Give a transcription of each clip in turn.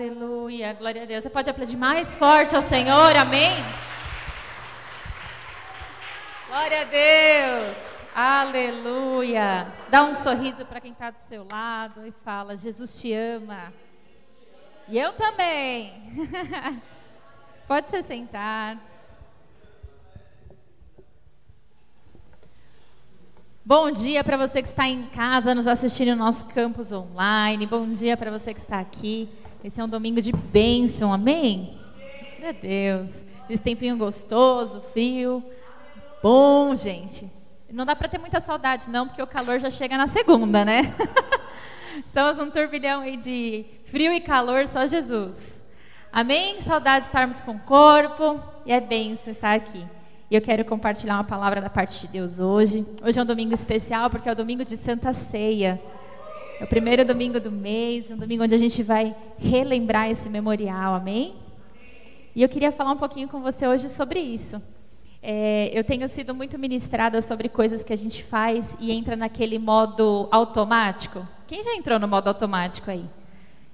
Aleluia, glória a Deus. Você pode aplaudir mais forte ao Senhor, amém? Glória a Deus, aleluia. Dá um sorriso para quem está do seu lado e fala: Jesus te ama. E eu também. pode se sentar. Bom dia para você que está em casa nos assistindo no nosso campus online. Bom dia para você que está aqui. Esse é um domingo de bênção, amém? Meu Deus. Esse tempinho gostoso, frio. Bom, gente. Não dá para ter muita saudade, não, porque o calor já chega na segunda, né? Estamos um turbilhão aí de frio e calor, só Jesus. Amém? Saudade de estarmos com o corpo. E é bênção estar aqui. E eu quero compartilhar uma palavra da parte de Deus hoje. Hoje é um domingo especial porque é o domingo de Santa Ceia. É o primeiro domingo do mês, um domingo onde a gente vai relembrar esse memorial, amém? E eu queria falar um pouquinho com você hoje sobre isso. É, eu tenho sido muito ministrada sobre coisas que a gente faz e entra naquele modo automático. Quem já entrou no modo automático aí?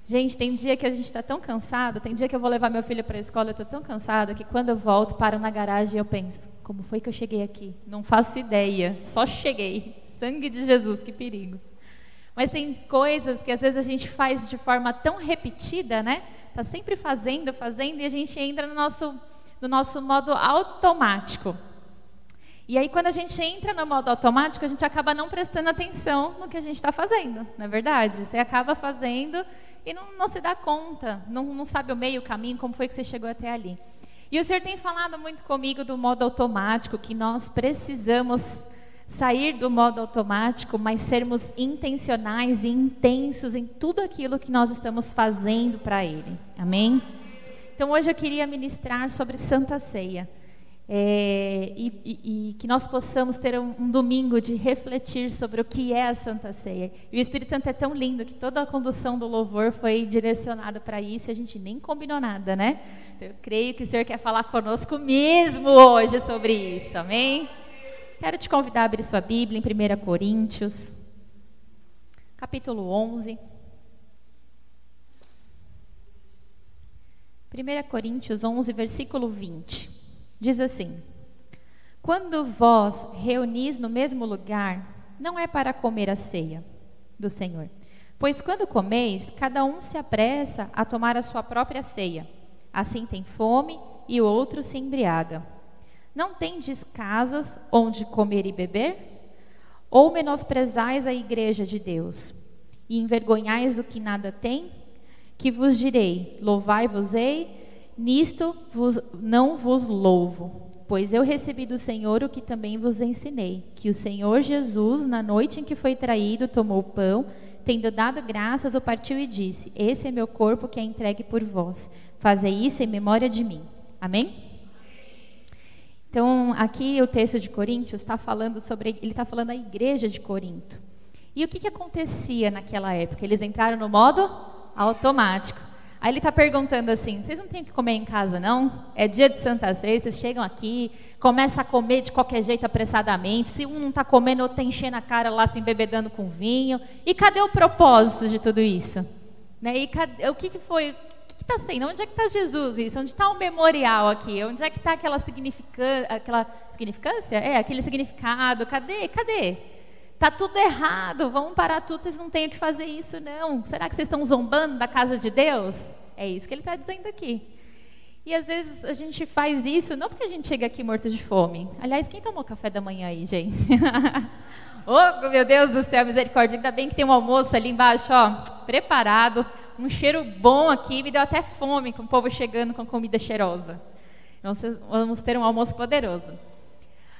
Gente, tem dia que a gente está tão cansado, tem dia que eu vou levar meu filho para a escola, eu estou tão cansada que quando eu volto, paro na garagem e eu penso, como foi que eu cheguei aqui? Não faço ideia, só cheguei. Sangue de Jesus, que perigo. Mas tem coisas que às vezes a gente faz de forma tão repetida, né? Tá sempre fazendo, fazendo, e a gente entra no nosso, no nosso modo automático. E aí, quando a gente entra no modo automático, a gente acaba não prestando atenção no que a gente está fazendo, não é verdade? Você acaba fazendo e não, não se dá conta, não, não sabe o meio, o caminho, como foi que você chegou até ali. E o Senhor tem falado muito comigo do modo automático, que nós precisamos sair do modo automático, mas sermos intencionais e intensos em tudo aquilo que nós estamos fazendo para Ele. Amém? Então hoje eu queria ministrar sobre Santa Ceia. É, e, e, e, que nós possamos ter um, um, domingo de refletir sobre o que é a Santa Ceia. E o Espírito Santo é tão lindo que toda a condução do louvor foi direcionada para isso e a gente nem combinou nada, né? Então, eu creio que o Senhor quer falar conosco mesmo hoje sobre isso, amém? Quero te convidar a abrir sua Bíblia em 1 Coríntios, capítulo 11. 1 Coríntios 11, versículo 20. Diz assim: Quando vós reunis no mesmo lugar, não é para comer a ceia do Senhor. Pois quando comeis, cada um se apressa a tomar a sua própria ceia. Assim tem fome e o outro se embriaga. Não tendes casas onde comer e beber? Ou menosprezais a igreja de Deus e envergonhais o que nada tem? Que vos direi: Louvai-vos-ei Nisto vos, não vos louvo, pois eu recebi do Senhor o que também vos ensinei: que o Senhor Jesus, na noite em que foi traído, tomou o pão, tendo dado graças, o partiu e disse: Esse é meu corpo que é entregue por vós. Fazei isso em memória de mim. Amém? Então, aqui o texto de Coríntios está falando sobre, ele está falando a igreja de Corinto. E o que, que acontecia naquela época? Eles entraram no modo automático. Aí ele está perguntando assim: vocês não têm que comer em casa, não? É dia de Santa Ceia, vocês chegam aqui, começam a comer de qualquer jeito apressadamente. Se um não está comendo, outro está enchendo a cara lá, se embebedando com vinho. E cadê o propósito de tudo isso? Né? E cadê, o que, que foi? Está sendo? Onde é que está Jesus isso? Onde está o memorial aqui? Onde é que está aquela, significan, aquela significância? É, aquele significado. Cadê? Cadê? Tá tudo errado, vamos parar tudo, vocês não têm o que fazer isso, não. Será que vocês estão zombando da casa de Deus? É isso que ele está dizendo aqui. E às vezes a gente faz isso não porque a gente chega aqui morto de fome. Aliás, quem tomou café da manhã aí, gente? oh, meu Deus do céu, misericórdia. Ainda bem que tem um almoço ali embaixo, ó, preparado. Um cheiro bom aqui, me deu até fome com o povo chegando com comida cheirosa. Vamos ter um almoço poderoso.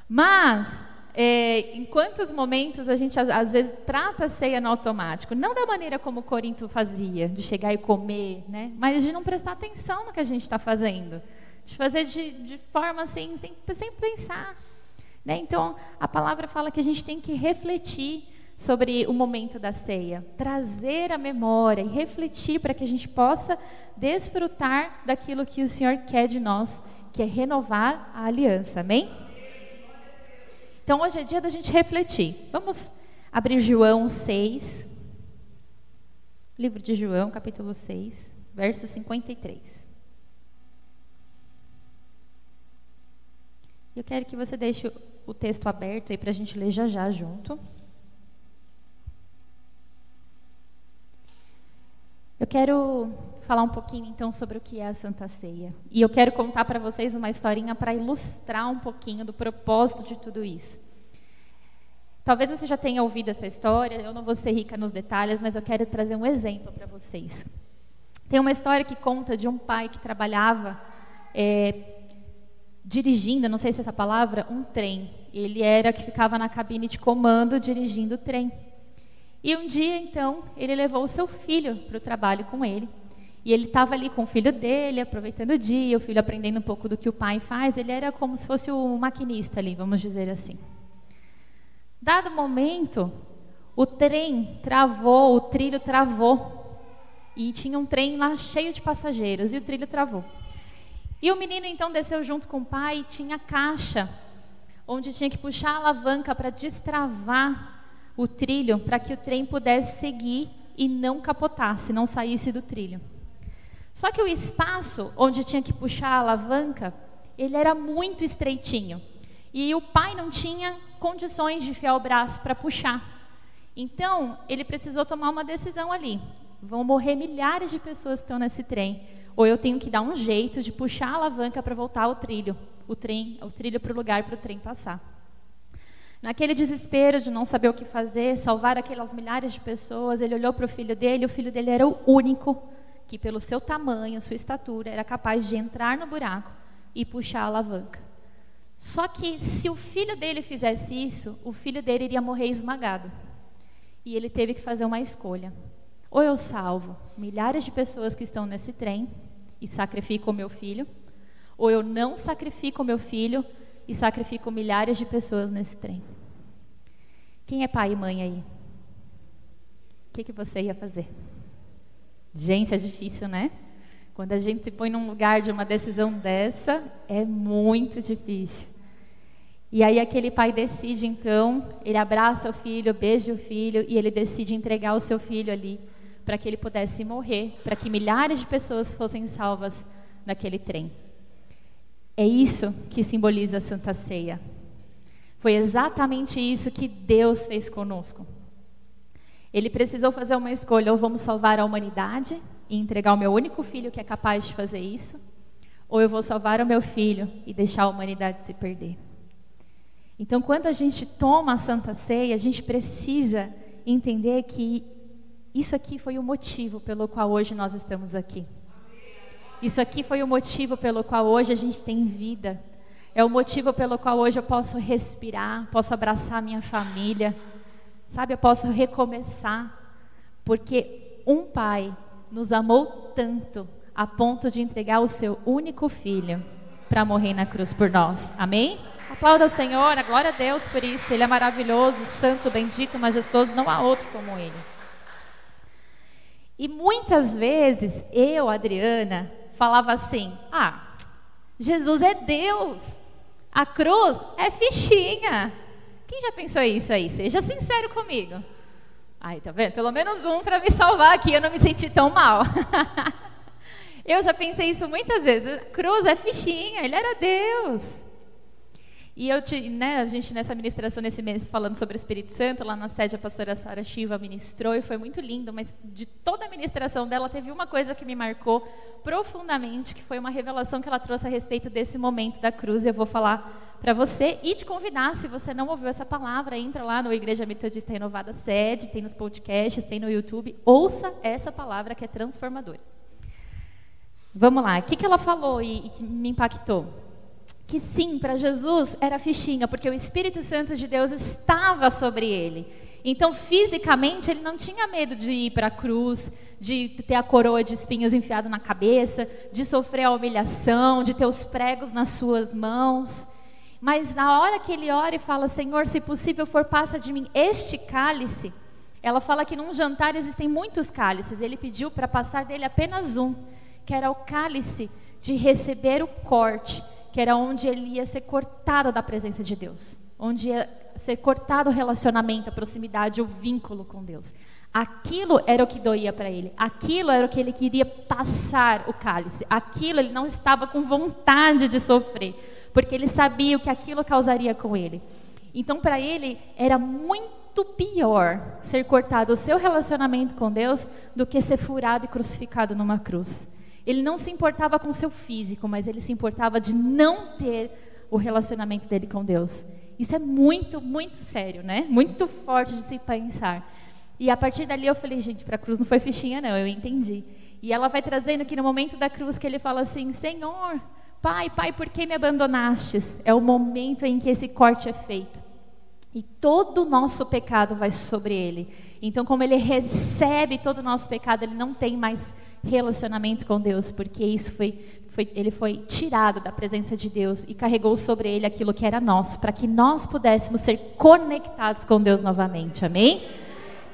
Mas é, em quantos momentos a gente às vezes trata a ceia no automático, não da maneira como o Corinto fazia, de chegar e comer, né? mas de não prestar atenção no que a gente está fazendo, de fazer de, de forma assim, sem, sem pensar. Né? Então, a palavra fala que a gente tem que refletir sobre o momento da ceia, trazer a memória e refletir para que a gente possa desfrutar daquilo que o Senhor quer de nós, que é renovar a aliança. Amém? Então hoje é dia da gente refletir. Vamos abrir João 6. Livro de João, capítulo 6, verso 53. Eu quero que você deixe o texto aberto aí para a gente ler já já junto. Eu quero falar um pouquinho então sobre o que é a Santa Ceia. E eu quero contar para vocês uma historinha para ilustrar um pouquinho do propósito de tudo isso. Talvez você já tenha ouvido essa história, eu não vou ser rica nos detalhes, mas eu quero trazer um exemplo para vocês. Tem uma história que conta de um pai que trabalhava é, dirigindo, não sei se é essa palavra, um trem. Ele era que ficava na cabine de comando dirigindo o trem. E um dia, então, ele levou o seu filho para o trabalho com ele. E ele estava ali com o filho dele, aproveitando o dia, o filho aprendendo um pouco do que o pai faz. Ele era como se fosse o maquinista ali, vamos dizer assim. Dado momento, o trem travou, o trilho travou. E tinha um trem lá cheio de passageiros, e o trilho travou. E o menino então desceu junto com o pai e tinha caixa, onde tinha que puxar a alavanca para destravar o trilho para que o trem pudesse seguir e não capotasse, não saísse do trilho. Só que o espaço onde tinha que puxar a alavanca, ele era muito estreitinho. E o pai não tinha condições de enfiar o braço para puxar. Então, ele precisou tomar uma decisão ali. Vão morrer milhares de pessoas que estão nesse trem. Ou eu tenho que dar um jeito de puxar a alavanca para voltar ao trilho, o trem, o trilho para o lugar para o trem passar. Naquele desespero de não saber o que fazer, salvar aquelas milhares de pessoas, ele olhou para o filho dele, o filho dele era o único que, pelo seu tamanho, sua estatura, era capaz de entrar no buraco e puxar a alavanca. Só que se o filho dele fizesse isso, o filho dele iria morrer esmagado. E ele teve que fazer uma escolha. Ou eu salvo milhares de pessoas que estão nesse trem e sacrifico o meu filho, ou eu não sacrifico o meu filho e sacrificam milhares de pessoas nesse trem. Quem é pai e mãe aí? O que, que você ia fazer? Gente, é difícil, né? Quando a gente se põe num lugar de uma decisão dessa, é muito difícil. E aí aquele pai decide, então, ele abraça o filho, beija o filho e ele decide entregar o seu filho ali para que ele pudesse morrer, para que milhares de pessoas fossem salvas naquele trem. É isso que simboliza a Santa Ceia. Foi exatamente isso que Deus fez conosco. Ele precisou fazer uma escolha: ou vamos salvar a humanidade e entregar o meu único filho que é capaz de fazer isso, ou eu vou salvar o meu filho e deixar a humanidade se perder. Então, quando a gente toma a Santa Ceia, a gente precisa entender que isso aqui foi o motivo pelo qual hoje nós estamos aqui. Isso aqui foi o motivo pelo qual hoje a gente tem vida. É o motivo pelo qual hoje eu posso respirar, posso abraçar minha família. Sabe, eu posso recomeçar. Porque um pai nos amou tanto a ponto de entregar o seu único filho para morrer na cruz por nós. Amém? Aplauda o Senhor, glória a Deus por isso. Ele é maravilhoso, santo, bendito, majestoso, não há outro como ele. E muitas vezes eu, Adriana, falava assim: ah, Jesus é Deus, a cruz é fichinha. Quem já pensou isso aí? Seja sincero comigo. Aí, tá vendo? Pelo menos um para me salvar aqui, eu não me senti tão mal. eu já pensei isso muitas vezes. Cruz é fichinha, ele era Deus. E eu, te, né, a gente nessa ministração nesse mês falando sobre o Espírito Santo, lá na sede a pastora Sara Shiva ministrou e foi muito lindo, mas de toda a ministração dela teve uma coisa que me marcou profundamente, que foi uma revelação que ela trouxe a respeito desse momento da cruz, e eu vou falar para você e te convidar, se você não ouviu essa palavra, entra lá no Igreja Metodista Renovada Sede, tem nos podcasts, tem no YouTube, ouça essa palavra que é transformadora. Vamos lá, o que, que ela falou e, e que me impactou? Que sim, para Jesus era fichinha, porque o Espírito Santo de Deus estava sobre ele. Então, fisicamente, ele não tinha medo de ir para a cruz, de ter a coroa de espinhos enfiada na cabeça, de sofrer a humilhação, de ter os pregos nas suas mãos. Mas na hora que ele ora e fala, Senhor, se possível for, passa de mim este cálice. Ela fala que num jantar existem muitos cálices. Ele pediu para passar dele apenas um, que era o cálice de receber o corte que era onde ele ia ser cortado da presença de Deus, onde ia ser cortado o relacionamento, a proximidade, o vínculo com Deus. Aquilo era o que doía para ele. Aquilo era o que ele queria passar o cálice. Aquilo ele não estava com vontade de sofrer, porque ele sabia o que aquilo causaria com ele. Então, para ele, era muito pior ser cortado o seu relacionamento com Deus do que ser furado e crucificado numa cruz. Ele não se importava com seu físico, mas ele se importava de não ter o relacionamento dele com Deus. Isso é muito, muito sério, né? Muito forte de se pensar. E a partir dali eu falei, gente, para a cruz não foi fichinha, não, eu entendi. E ela vai trazendo que no momento da cruz que ele fala assim: Senhor, Pai, Pai, por que me abandonastes? É o momento em que esse corte é feito. E todo o nosso pecado vai sobre ele. Então, como ele recebe todo o nosso pecado, ele não tem mais relacionamento com Deus, porque isso foi, foi, ele foi tirado da presença de Deus e carregou sobre ele aquilo que era nosso, para que nós pudéssemos ser conectados com Deus novamente. Amém?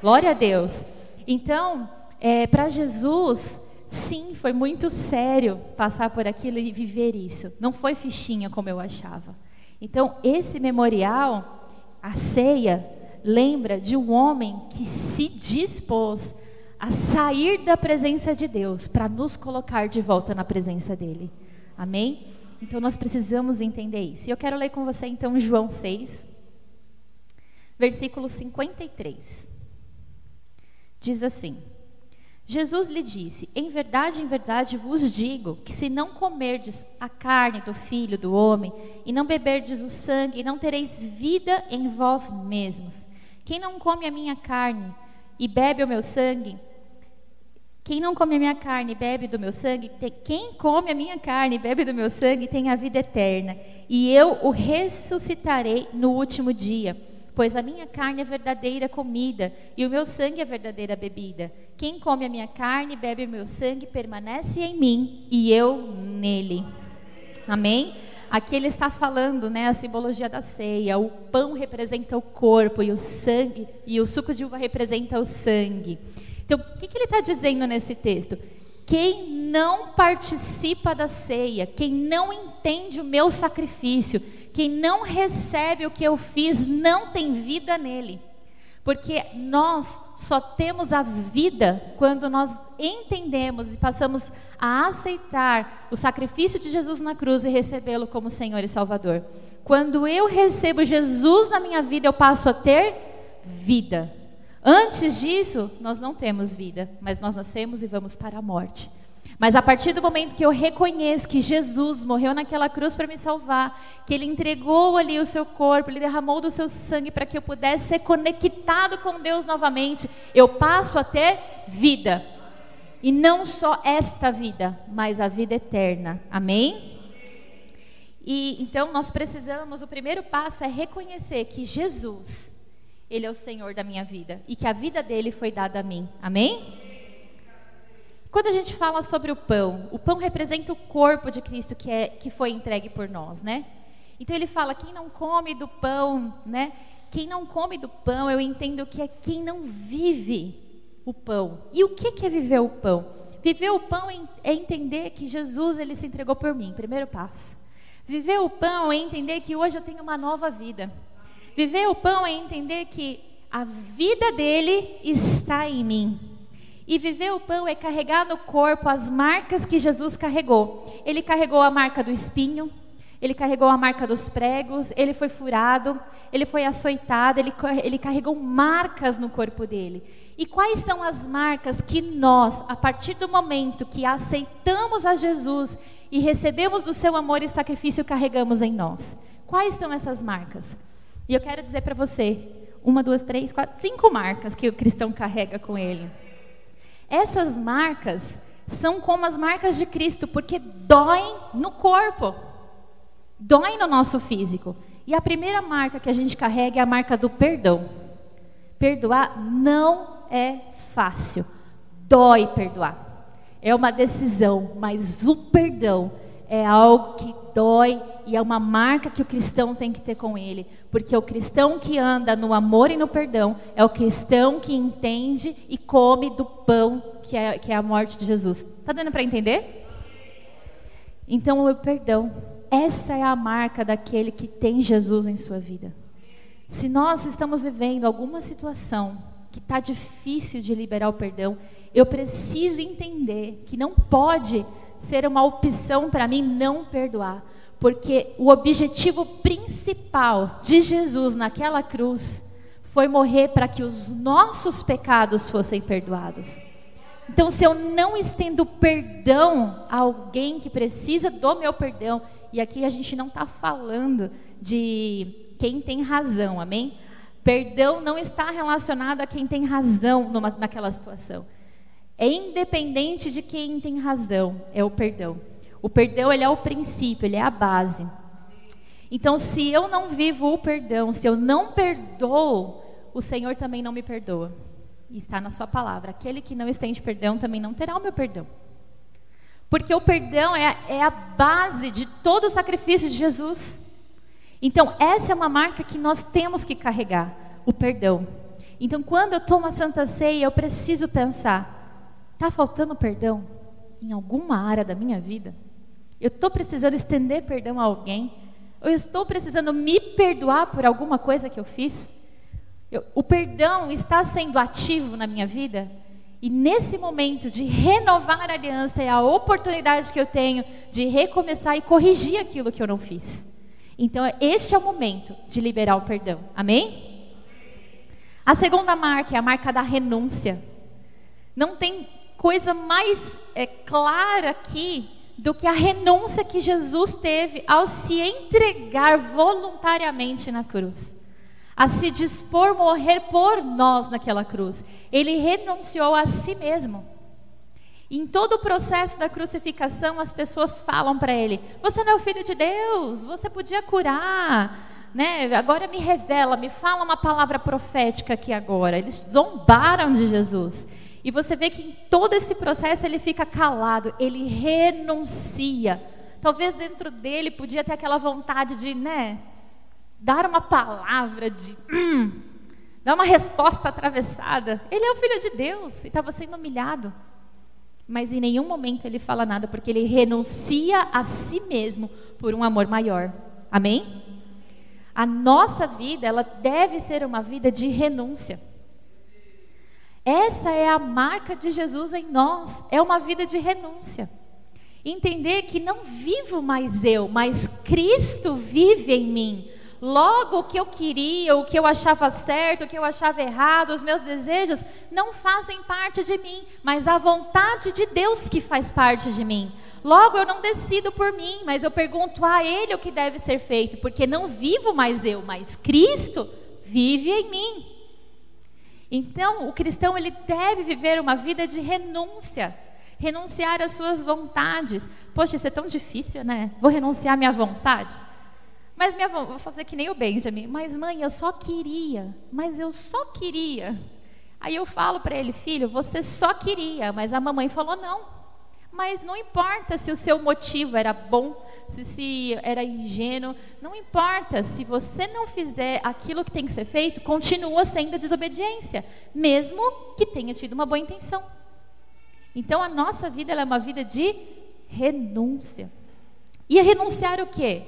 Glória a Deus. Então, é, para Jesus, sim, foi muito sério passar por aquilo e viver isso. Não foi fichinha como eu achava. Então, esse memorial, a ceia, lembra de um homem que se dispôs a sair da presença de Deus para nos colocar de volta na presença dele. Amém? Então nós precisamos entender isso. E eu quero ler com você então João 6, versículo 53 diz assim: Jesus lhe disse: Em verdade, em verdade vos digo que se não comerdes a carne do filho do homem e não beberdes o sangue, não tereis vida em vós mesmos. Quem não come a minha carne e bebe o meu sangue, quem não come a minha carne e bebe do meu sangue, quem come a minha carne e bebe do meu sangue tem a vida eterna, e eu o ressuscitarei no último dia. Pois a minha carne é verdadeira comida e o meu sangue é verdadeira bebida. Quem come a minha carne e bebe o meu sangue permanece em mim e eu nele. Amém? Aqui ele está falando, né, a simbologia da ceia. O pão representa o corpo e o sangue e o suco de uva representa o sangue. Então, o que, que ele está dizendo nesse texto? Quem não participa da ceia, quem não entende o meu sacrifício, quem não recebe o que eu fiz não tem vida nele. Porque nós só temos a vida quando nós entendemos e passamos a aceitar o sacrifício de Jesus na cruz e recebê-lo como Senhor e Salvador. Quando eu recebo Jesus na minha vida, eu passo a ter vida. Antes disso, nós não temos vida, mas nós nascemos e vamos para a morte. Mas a partir do momento que eu reconheço que Jesus morreu naquela cruz para me salvar, que Ele entregou ali o seu corpo, Ele derramou do seu sangue para que eu pudesse ser conectado com Deus novamente, eu passo a ter vida. E não só esta vida, mas a vida eterna. Amém? E então nós precisamos, o primeiro passo é reconhecer que Jesus, Ele é o Senhor da minha vida e que a vida dele foi dada a mim. Amém? Quando a gente fala sobre o pão, o pão representa o corpo de Cristo que, é, que foi entregue por nós, né? Então ele fala: quem não come do pão, né? Quem não come do pão, eu entendo que é quem não vive o pão. E o que é viver o pão? Viver o pão é entender que Jesus ele se entregou por mim, primeiro passo. Viver o pão é entender que hoje eu tenho uma nova vida. Viver o pão é entender que a vida dele está em mim. E viver o pão é carregar no corpo as marcas que Jesus carregou. Ele carregou a marca do espinho, ele carregou a marca dos pregos, ele foi furado, ele foi açoitado, ele, ele carregou marcas no corpo dele. E quais são as marcas que nós, a partir do momento que aceitamos a Jesus e recebemos do seu amor e sacrifício, carregamos em nós? Quais são essas marcas? E eu quero dizer para você: uma, duas, três, quatro, cinco marcas que o cristão carrega com ele. Essas marcas são como as marcas de Cristo, porque doem no corpo, doem no nosso físico. E a primeira marca que a gente carrega é a marca do perdão. Perdoar não é fácil, dói perdoar. É uma decisão, mas o perdão é algo que dói e é uma marca que o cristão tem que ter com ele, porque o cristão que anda no amor e no perdão é o cristão que entende e come do pão que é, que é a morte de Jesus. Tá dando para entender? Então, o perdão, essa é a marca daquele que tem Jesus em sua vida. Se nós estamos vivendo alguma situação que está difícil de liberar o perdão, eu preciso entender que não pode ser uma opção para mim não perdoar, porque o objetivo principal de Jesus naquela cruz foi morrer para que os nossos pecados fossem perdoados. Então, se eu não estendo perdão a alguém que precisa do meu perdão, e aqui a gente não está falando de quem tem razão, amém? Perdão não está relacionado a quem tem razão numa, naquela situação. É independente de quem tem razão, é o perdão. O perdão ele é o princípio, ele é a base. Então, se eu não vivo o perdão, se eu não perdoo, o Senhor também não me perdoa. E está na sua palavra. Aquele que não estende perdão também não terá o meu perdão. Porque o perdão é, é a base de todo o sacrifício de Jesus. Então, essa é uma marca que nós temos que carregar: o perdão. Então, quando eu tomo a Santa Ceia, eu preciso pensar: Está faltando perdão em alguma área da minha vida? Eu estou precisando estender perdão a alguém? Eu estou precisando me perdoar por alguma coisa que eu fiz? Eu, o perdão está sendo ativo na minha vida? E nesse momento de renovar a aliança é a oportunidade que eu tenho de recomeçar e corrigir aquilo que eu não fiz. Então, este é o momento de liberar o perdão. Amém? A segunda marca é a marca da renúncia. Não tem coisa mais é, clara aqui do que a renúncia que Jesus teve ao se entregar voluntariamente na cruz, a se dispor morrer por nós naquela cruz. Ele renunciou a si mesmo. Em todo o processo da crucificação, as pessoas falam para ele: Você não é o filho de Deus, você podia curar. Né? Agora me revela, me fala uma palavra profética aqui agora. Eles zombaram de Jesus. E você vê que em todo esse processo ele fica calado, ele renuncia. Talvez dentro dele podia ter aquela vontade de, né, dar uma palavra de, hum, dar uma resposta atravessada. Ele é o filho de Deus e estava sendo humilhado. Mas em nenhum momento ele fala nada, porque ele renuncia a si mesmo por um amor maior. Amém? A nossa vida, ela deve ser uma vida de renúncia. Essa é a marca de Jesus em nós, é uma vida de renúncia. Entender que não vivo mais eu, mas Cristo vive em mim. Logo, o que eu queria, o que eu achava certo, o que eu achava errado, os meus desejos, não fazem parte de mim, mas a vontade de Deus que faz parte de mim. Logo, eu não decido por mim, mas eu pergunto a Ele o que deve ser feito, porque não vivo mais eu, mas Cristo vive em mim. Então, o cristão ele deve viver uma vida de renúncia, renunciar às suas vontades. Poxa, isso é tão difícil, né? Vou renunciar à minha vontade. Mas minha vou fazer que nem o Benjamin. Mas mãe, eu só queria. Mas eu só queria. Aí eu falo para ele, filho, você só queria, mas a mamãe falou não. Mas não importa se o seu motivo era bom, se, se era ingênuo, não importa. Se você não fizer aquilo que tem que ser feito, continua sendo desobediência, mesmo que tenha tido uma boa intenção. Então a nossa vida é uma vida de renúncia. E renunciar o quê?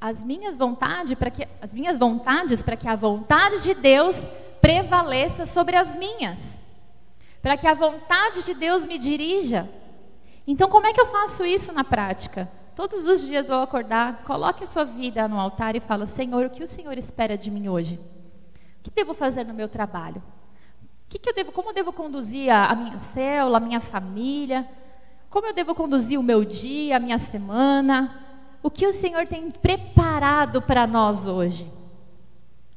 As minhas vontades para que as minhas vontades para que a vontade de Deus prevaleça sobre as minhas. Para que a vontade de Deus me dirija. Então, como é que eu faço isso na prática? Todos os dias eu acordar, coloque a sua vida no altar e fala: Senhor, o que o Senhor espera de mim hoje? O que devo fazer no meu trabalho? O que, que eu devo, como eu devo conduzir a, a minha célula, a minha família? Como eu devo conduzir o meu dia, a minha semana? O que o Senhor tem preparado para nós hoje?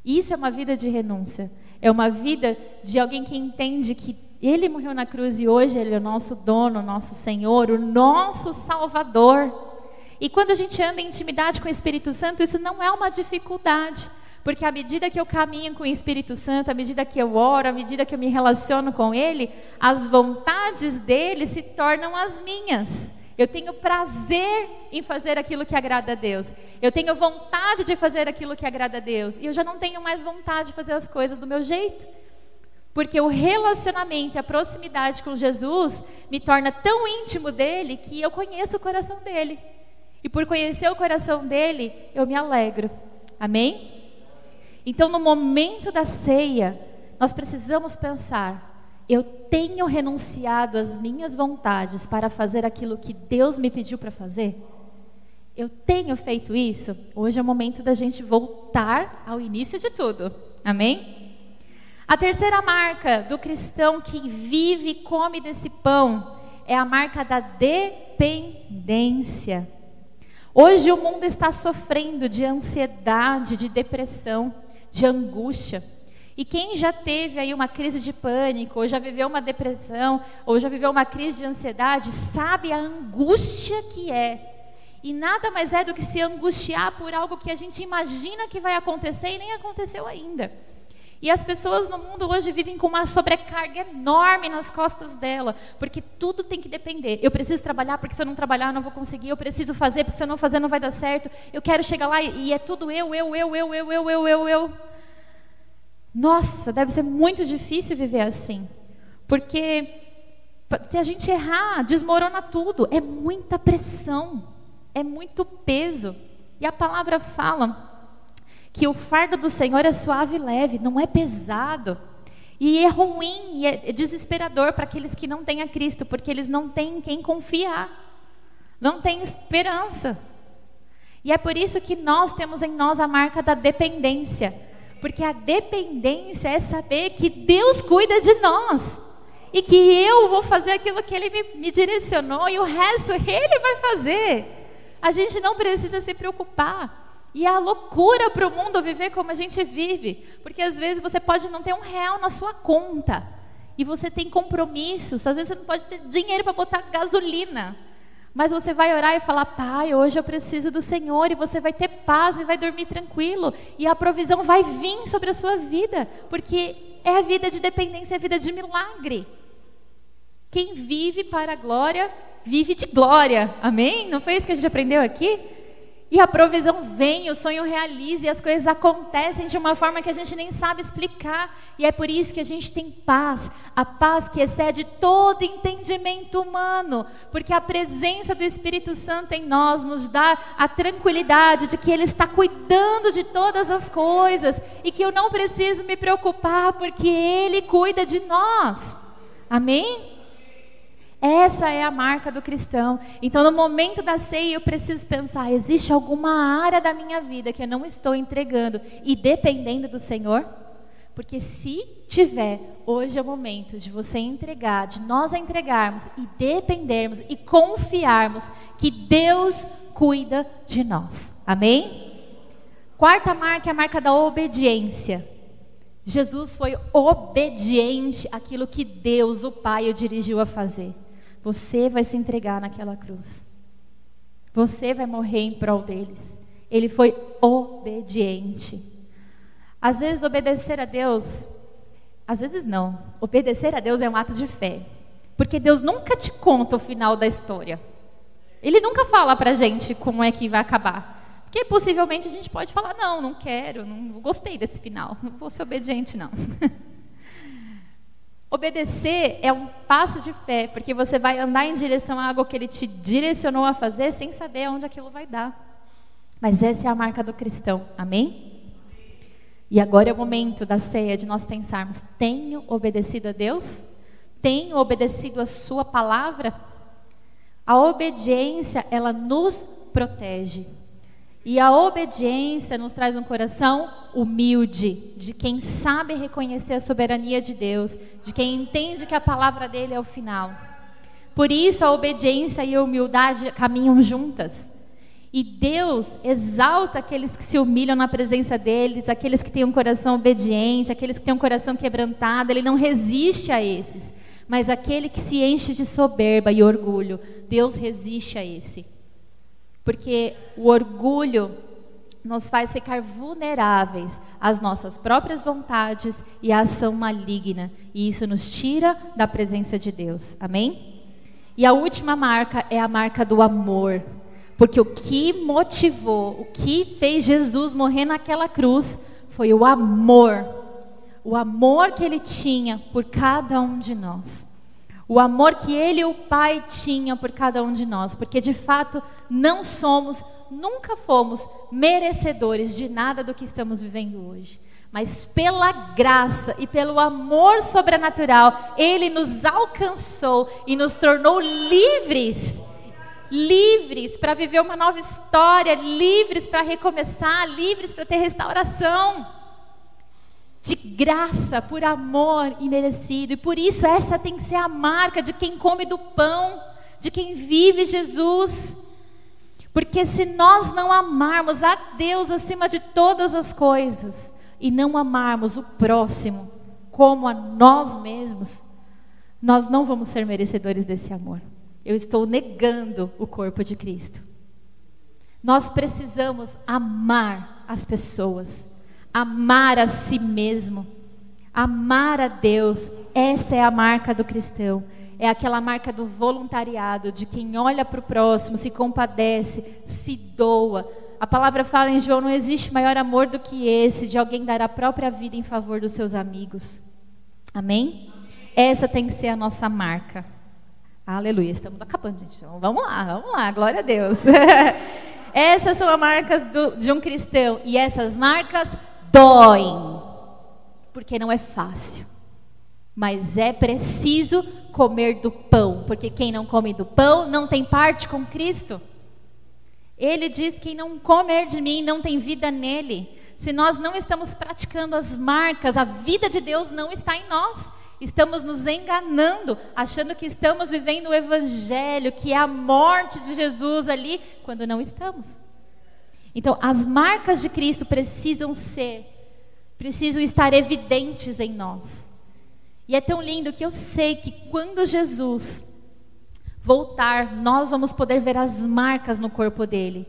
Isso é uma vida de renúncia. É uma vida de alguém que entende que ele morreu na cruz e hoje Ele é o nosso dono, o nosso Senhor, o nosso Salvador. E quando a gente anda em intimidade com o Espírito Santo, isso não é uma dificuldade. Porque à medida que eu caminho com o Espírito Santo, à medida que eu oro, à medida que eu me relaciono com Ele, as vontades dele se tornam as minhas. Eu tenho prazer em fazer aquilo que agrada a Deus. Eu tenho vontade de fazer aquilo que agrada a Deus. E eu já não tenho mais vontade de fazer as coisas do meu jeito. Porque o relacionamento, a proximidade com Jesus me torna tão íntimo dele que eu conheço o coração dele. E por conhecer o coração dele, eu me alegro. Amém? Então, no momento da ceia, nós precisamos pensar: eu tenho renunciado às minhas vontades para fazer aquilo que Deus me pediu para fazer? Eu tenho feito isso? Hoje é o momento da gente voltar ao início de tudo. Amém? A terceira marca do cristão que vive e come desse pão é a marca da dependência. Hoje o mundo está sofrendo de ansiedade, de depressão, de angústia. E quem já teve aí uma crise de pânico, ou já viveu uma depressão, ou já viveu uma crise de ansiedade, sabe a angústia que é. E nada mais é do que se angustiar por algo que a gente imagina que vai acontecer e nem aconteceu ainda. E as pessoas no mundo hoje vivem com uma sobrecarga enorme nas costas dela, porque tudo tem que depender. Eu preciso trabalhar, porque se eu não trabalhar eu não vou conseguir. Eu preciso fazer, porque se eu não fazer não vai dar certo. Eu quero chegar lá e, e é tudo eu, eu, eu, eu, eu, eu, eu, eu, eu. Nossa, deve ser muito difícil viver assim. Porque se a gente errar, desmorona tudo. É muita pressão, é muito peso. E a palavra fala que o fardo do Senhor é suave e leve, não é pesado. E é ruim e é desesperador para aqueles que não têm a Cristo, porque eles não têm em quem confiar, não têm esperança. E é por isso que nós temos em nós a marca da dependência, porque a dependência é saber que Deus cuida de nós e que eu vou fazer aquilo que Ele me, me direcionou e o resto Ele vai fazer. A gente não precisa se preocupar. E é a loucura para o mundo viver como a gente vive, porque às vezes você pode não ter um real na sua conta e você tem compromissos, às vezes você não pode ter dinheiro para botar gasolina, mas você vai orar e falar: Pai, hoje eu preciso do Senhor, e você vai ter paz e vai dormir tranquilo, e a provisão vai vir sobre a sua vida, porque é a vida de dependência, é a vida de milagre. Quem vive para a glória, vive de glória, amém? Não foi isso que a gente aprendeu aqui? E a provisão vem, o sonho realiza e as coisas acontecem de uma forma que a gente nem sabe explicar. E é por isso que a gente tem paz, a paz que excede todo entendimento humano, porque a presença do Espírito Santo em nós nos dá a tranquilidade de que Ele está cuidando de todas as coisas e que eu não preciso me preocupar, porque Ele cuida de nós. Amém? Essa é a marca do cristão. Então, no momento da ceia, eu preciso pensar: existe alguma área da minha vida que eu não estou entregando e dependendo do Senhor? Porque se tiver, hoje é o momento de você entregar, de nós entregarmos e dependermos e confiarmos que Deus cuida de nós. Amém? Quarta marca é a marca da obediência. Jesus foi obediente àquilo que Deus, o Pai, o dirigiu a fazer. Você vai se entregar naquela cruz. Você vai morrer em prol deles. Ele foi obediente. Às vezes, obedecer a Deus, às vezes não. Obedecer a Deus é um ato de fé. Porque Deus nunca te conta o final da história. Ele nunca fala pra gente como é que vai acabar. Porque possivelmente a gente pode falar: não, não quero, não gostei desse final, não vou ser obediente, não. Obedecer é um passo de fé, porque você vai andar em direção a algo que ele te direcionou a fazer sem saber onde aquilo vai dar. Mas essa é a marca do cristão, amém? E agora é o momento da ceia de nós pensarmos: tenho obedecido a Deus? Tenho obedecido a Sua palavra? A obediência, ela nos protege. E a obediência nos traz um coração humilde, de quem sabe reconhecer a soberania de Deus, de quem entende que a palavra dele é o final. Por isso a obediência e a humildade caminham juntas. E Deus exalta aqueles que se humilham na presença deles, aqueles que têm um coração obediente, aqueles que têm um coração quebrantado, ele não resiste a esses. Mas aquele que se enche de soberba e orgulho, Deus resiste a esse. Porque o orgulho nos faz ficar vulneráveis às nossas próprias vontades e à ação maligna, e isso nos tira da presença de Deus. Amém? E a última marca é a marca do amor. Porque o que motivou, o que fez Jesus morrer naquela cruz foi o amor. O amor que ele tinha por cada um de nós o amor que Ele e o Pai tinham por cada um de nós, porque de fato não somos, nunca fomos merecedores de nada do que estamos vivendo hoje. mas pela graça e pelo amor sobrenatural, Ele nos alcançou e nos tornou livres. Livres para viver uma nova história, livres para recomeçar, livres para ter restauração. De graça, por amor imerecido. E por isso, essa tem que ser a marca de quem come do pão, de quem vive Jesus. Porque se nós não amarmos a Deus acima de todas as coisas, e não amarmos o próximo como a nós mesmos, nós não vamos ser merecedores desse amor. Eu estou negando o corpo de Cristo. Nós precisamos amar as pessoas, amar a si mesmo, amar a Deus. Essa é a marca do cristão. É aquela marca do voluntariado, de quem olha para o próximo, se compadece, se doa, a palavra fala em João: não existe maior amor do que esse, de alguém dar a própria vida em favor dos seus amigos. Amém? Essa tem que ser a nossa marca. Aleluia. Estamos acabando, gente. Então, vamos lá, vamos lá. Glória a Deus. Essas são as marcas do, de um cristão. E essas marcas doem. Porque não é fácil. Mas é preciso comer do pão. Porque quem não come do pão não tem parte com Cristo. Ele diz: quem não comer de mim não tem vida nele. Se nós não estamos praticando as marcas, a vida de Deus não está em nós. Estamos nos enganando, achando que estamos vivendo o Evangelho, que é a morte de Jesus ali, quando não estamos. Então, as marcas de Cristo precisam ser, precisam estar evidentes em nós. E é tão lindo que eu sei que quando Jesus voltar, nós vamos poder ver as marcas no corpo dele,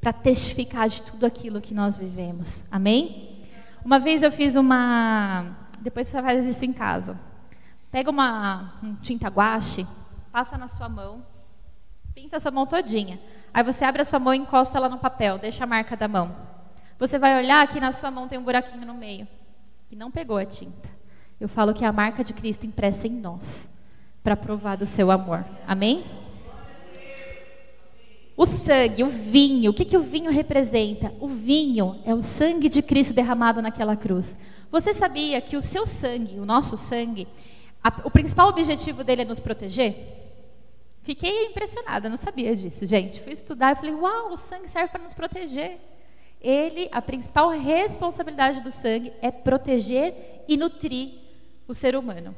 para testificar de tudo aquilo que nós vivemos. Amém? Uma vez eu fiz uma. Depois você faz isso em casa. Pega uma um tinta guache, passa na sua mão, pinta a sua mão todinha. Aí você abre a sua mão e encosta ela no papel, deixa a marca da mão. Você vai olhar que na sua mão tem um buraquinho no meio, que não pegou a tinta. Eu falo que é a marca de Cristo impressa em nós para provar do seu amor. Amém? O sangue, o vinho, o que, que o vinho representa? O vinho é o sangue de Cristo derramado naquela cruz. Você sabia que o seu sangue, o nosso sangue, a, o principal objetivo dele é nos proteger? Fiquei impressionada, não sabia disso, gente. Fui estudar e falei: Uau, o sangue serve para nos proteger. Ele, a principal responsabilidade do sangue é proteger e nutrir o ser humano.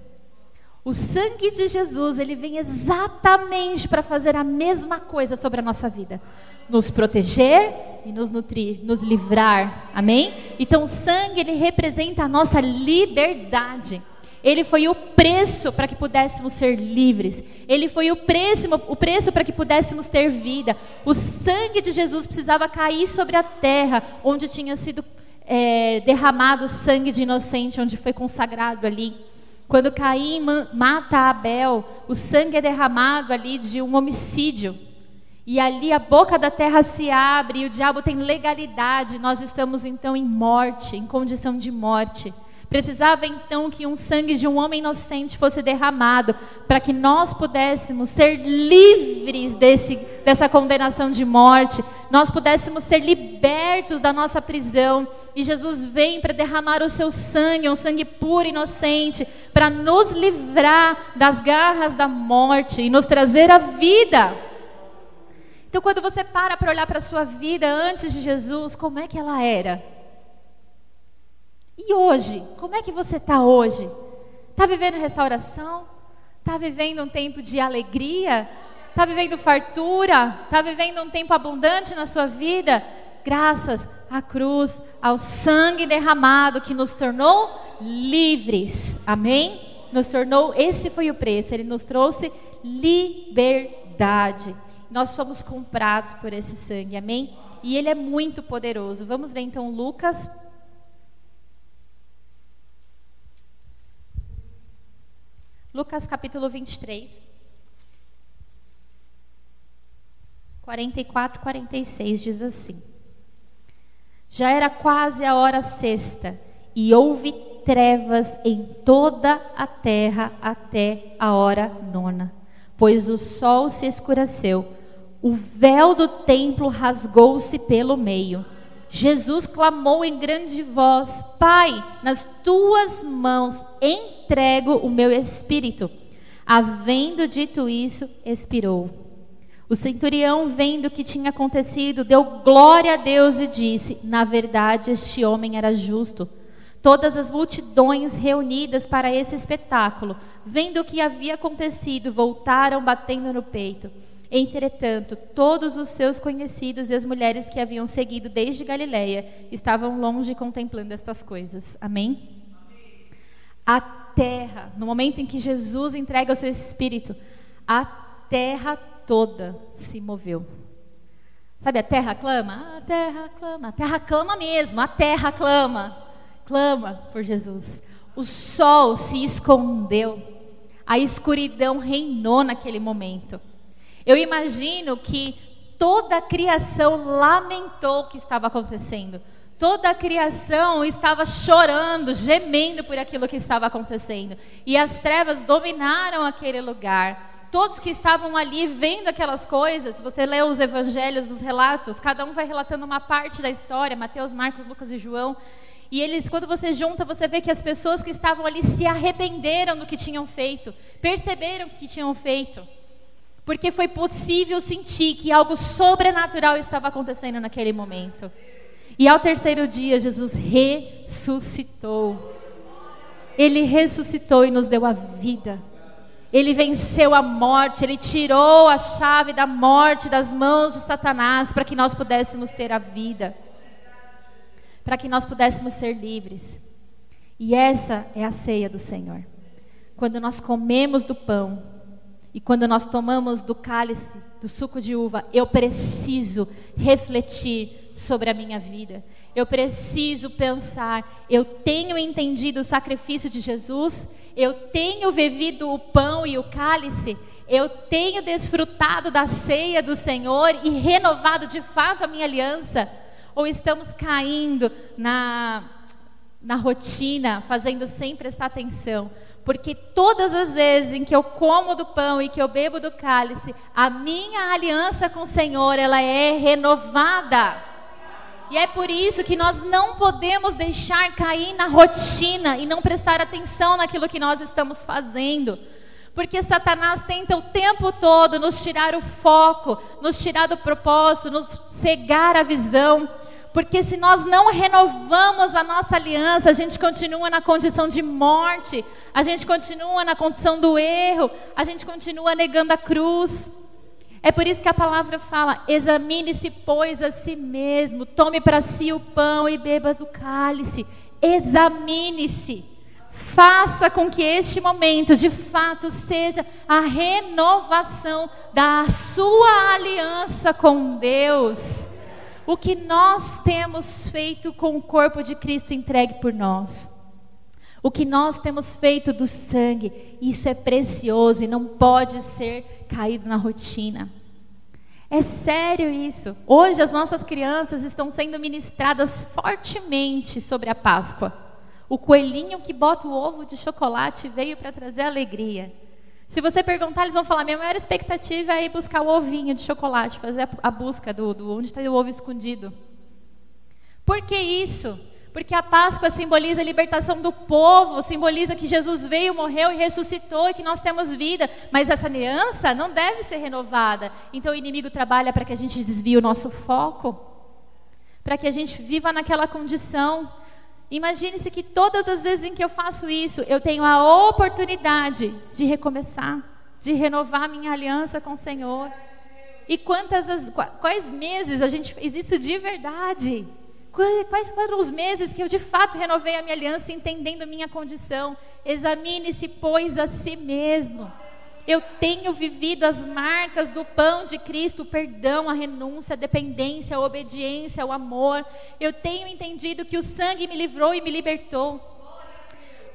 O sangue de Jesus, ele vem exatamente para fazer a mesma coisa sobre a nossa vida. Nos proteger e nos nutrir, nos livrar. Amém? Então o sangue, ele representa a nossa liberdade. Ele foi o preço para que pudéssemos ser livres. Ele foi o preço, o preço para que pudéssemos ter vida. O sangue de Jesus precisava cair sobre a terra onde tinha sido é, derramado sangue de inocente, onde foi consagrado ali. Quando Caim mata Abel, o sangue é derramado ali de um homicídio. E ali a boca da terra se abre e o diabo tem legalidade. Nós estamos então em morte, em condição de morte. Precisava então que um sangue de um homem inocente fosse derramado para que nós pudéssemos ser livres desse, dessa condenação de morte, nós pudéssemos ser libertos da nossa prisão. E Jesus vem para derramar o seu sangue, um sangue puro e inocente, para nos livrar das garras da morte e nos trazer a vida. Então, quando você para para olhar para a sua vida antes de Jesus, como é que ela era? E hoje? Como é que você está hoje? Está vivendo restauração? Está vivendo um tempo de alegria? Está vivendo fartura? Está vivendo um tempo abundante na sua vida? Graças à cruz, ao sangue derramado que nos tornou livres. Amém? Nos tornou, esse foi o preço, ele nos trouxe liberdade. Nós fomos comprados por esse sangue, amém? E ele é muito poderoso. Vamos ler então Lucas Lucas capítulo 23. 44, 46 diz assim: Já era quase a hora sexta, e houve trevas em toda a terra até a hora nona, pois o sol se escureceu, o véu do templo rasgou-se pelo meio Jesus clamou em grande voz: Pai, nas tuas mãos o meu espírito. Havendo dito isso, expirou. O centurião, vendo o que tinha acontecido, deu glória a Deus e disse: Na verdade, este homem era justo. Todas as multidões reunidas para esse espetáculo, vendo o que havia acontecido, voltaram batendo no peito. Entretanto, todos os seus conhecidos e as mulheres que haviam seguido desde Galiléia estavam longe contemplando estas coisas. Amém? A terra, no momento em que Jesus entrega o seu espírito, a terra toda se moveu. Sabe, a terra clama? A terra clama, a terra clama mesmo, a terra clama. Clama por Jesus. O sol se escondeu, a escuridão reinou naquele momento. Eu imagino que toda a criação lamentou o que estava acontecendo. Toda a criação estava chorando, gemendo por aquilo que estava acontecendo. E as trevas dominaram aquele lugar. Todos que estavam ali vendo aquelas coisas, você lê os evangelhos, os relatos, cada um vai relatando uma parte da história, Mateus, Marcos, Lucas e João. E eles, quando você junta, você vê que as pessoas que estavam ali se arrependeram do que tinham feito, perceberam o que tinham feito porque foi possível sentir que algo sobrenatural estava acontecendo naquele momento. E ao terceiro dia, Jesus ressuscitou. Ele ressuscitou e nos deu a vida. Ele venceu a morte, ele tirou a chave da morte das mãos de Satanás para que nós pudéssemos ter a vida, para que nós pudéssemos ser livres. E essa é a ceia do Senhor. Quando nós comemos do pão, e quando nós tomamos do cálice, do suco de uva, eu preciso refletir sobre a minha vida. Eu preciso pensar, eu tenho entendido o sacrifício de Jesus, eu tenho bebido o pão e o cálice, eu tenho desfrutado da ceia do Senhor e renovado de fato a minha aliança? Ou estamos caindo na, na rotina, fazendo sem prestar atenção? porque todas as vezes em que eu como do pão e que eu bebo do cálice, a minha aliança com o Senhor, ela é renovada. E é por isso que nós não podemos deixar cair na rotina e não prestar atenção naquilo que nós estamos fazendo. Porque Satanás tenta o tempo todo nos tirar o foco, nos tirar do propósito, nos cegar a visão. Porque se nós não renovamos a nossa aliança, a gente continua na condição de morte, a gente continua na condição do erro, a gente continua negando a cruz. É por isso que a palavra fala: examine-se, pois, a si mesmo, tome para si o pão e beba do cálice. Examine-se. Faça com que este momento, de fato, seja a renovação da sua aliança com Deus o que nós temos feito com o corpo de Cristo entregue por nós. O que nós temos feito do sangue, isso é precioso e não pode ser caído na rotina. É sério isso. Hoje as nossas crianças estão sendo ministradas fortemente sobre a Páscoa. O coelhinho que bota o ovo de chocolate veio para trazer alegria. Se você perguntar, eles vão falar: minha maior expectativa é ir buscar o ovinho de chocolate, fazer a, busca do, do onde está o ovo escondido. Por que isso? Porque a Páscoa simboliza a libertação do povo, simboliza que Jesus veio, morreu e ressuscitou e que nós temos vida. Mas essa aliança não deve ser renovada. Então o inimigo trabalha para que a gente desvie o nosso foco, para que a gente viva naquela condição Imagine-se que todas as vezes em que eu faço isso, eu tenho a oportunidade de recomeçar, de renovar minha aliança com o Senhor. E quantas as, quais meses a gente fez isso de verdade? Quais foram os meses que eu de fato renovei a minha aliança, entendendo minha condição? Examine-se, pois, a si mesmo. Eu tenho vivido as marcas do pão de Cristo, o perdão, a renúncia, a dependência, a obediência, o amor. Eu tenho entendido que o sangue me livrou e me libertou.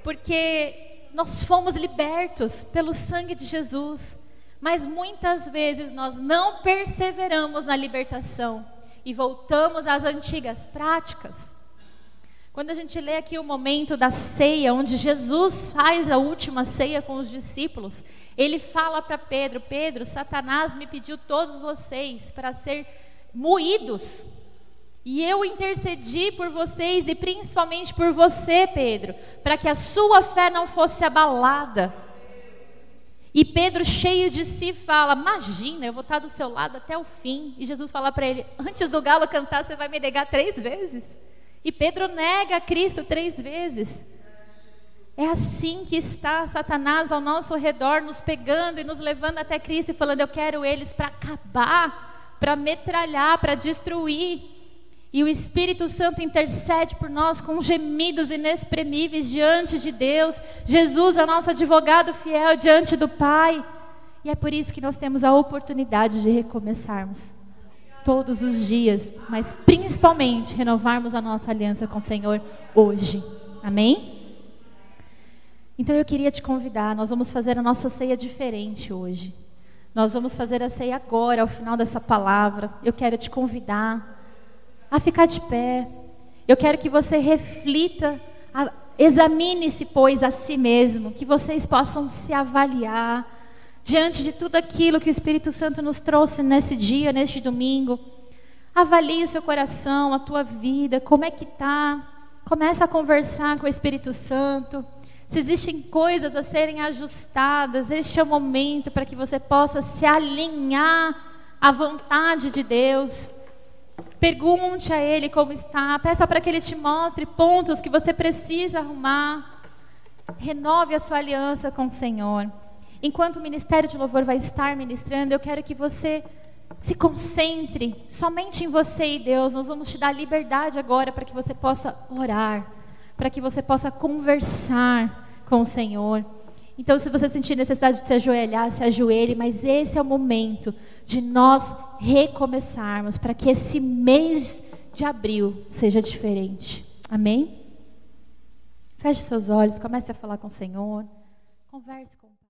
Porque nós fomos libertos pelo sangue de Jesus. Mas muitas vezes nós não perseveramos na libertação e voltamos às antigas práticas. Quando a gente lê aqui o momento da ceia, onde Jesus faz a última ceia com os discípulos, ele fala para Pedro: Pedro, Satanás me pediu todos vocês para ser moídos. E eu intercedi por vocês e principalmente por você, Pedro, para que a sua fé não fosse abalada. E Pedro, cheio de si, fala: Imagina, eu vou estar do seu lado até o fim. E Jesus fala para ele: Antes do galo cantar, você vai me negar três vezes. E Pedro nega Cristo três vezes. É assim que está Satanás ao nosso redor, nos pegando e nos levando até Cristo e falando: Eu quero eles para acabar, para metralhar, para destruir. E o Espírito Santo intercede por nós com gemidos inexprimíveis diante de Deus. Jesus é o nosso advogado fiel diante do Pai. E é por isso que nós temos a oportunidade de recomeçarmos todos os dias, mas principalmente renovarmos a nossa aliança com o Senhor hoje. Amém? Então eu queria te convidar, nós vamos fazer a nossa ceia diferente hoje. Nós vamos fazer a ceia agora, ao final dessa palavra. Eu quero te convidar a ficar de pé. Eu quero que você reflita, examine-se, pois, a si mesmo, que vocês possam se avaliar diante de tudo aquilo que o Espírito Santo nos trouxe nesse dia, neste domingo. Avalie o seu coração, a tua vida, como é que está. Começa a conversar com o Espírito Santo. Se existem coisas a serem ajustadas, este é o momento para que você possa se alinhar à vontade de Deus. Pergunte a Ele como está, peça para que Ele te mostre pontos que você precisa arrumar. Renove a sua aliança com o Senhor. Enquanto o ministério de louvor vai estar ministrando, eu quero que você se concentre somente em você e Deus. Nós vamos te dar liberdade agora para que você possa orar, para que você possa conversar com o Senhor. Então, se você sentir necessidade de se ajoelhar, se ajoelhe, mas esse é o momento de nós recomeçarmos para que esse mês de abril seja diferente. Amém? Feche seus olhos, comece a falar com o Senhor, converse com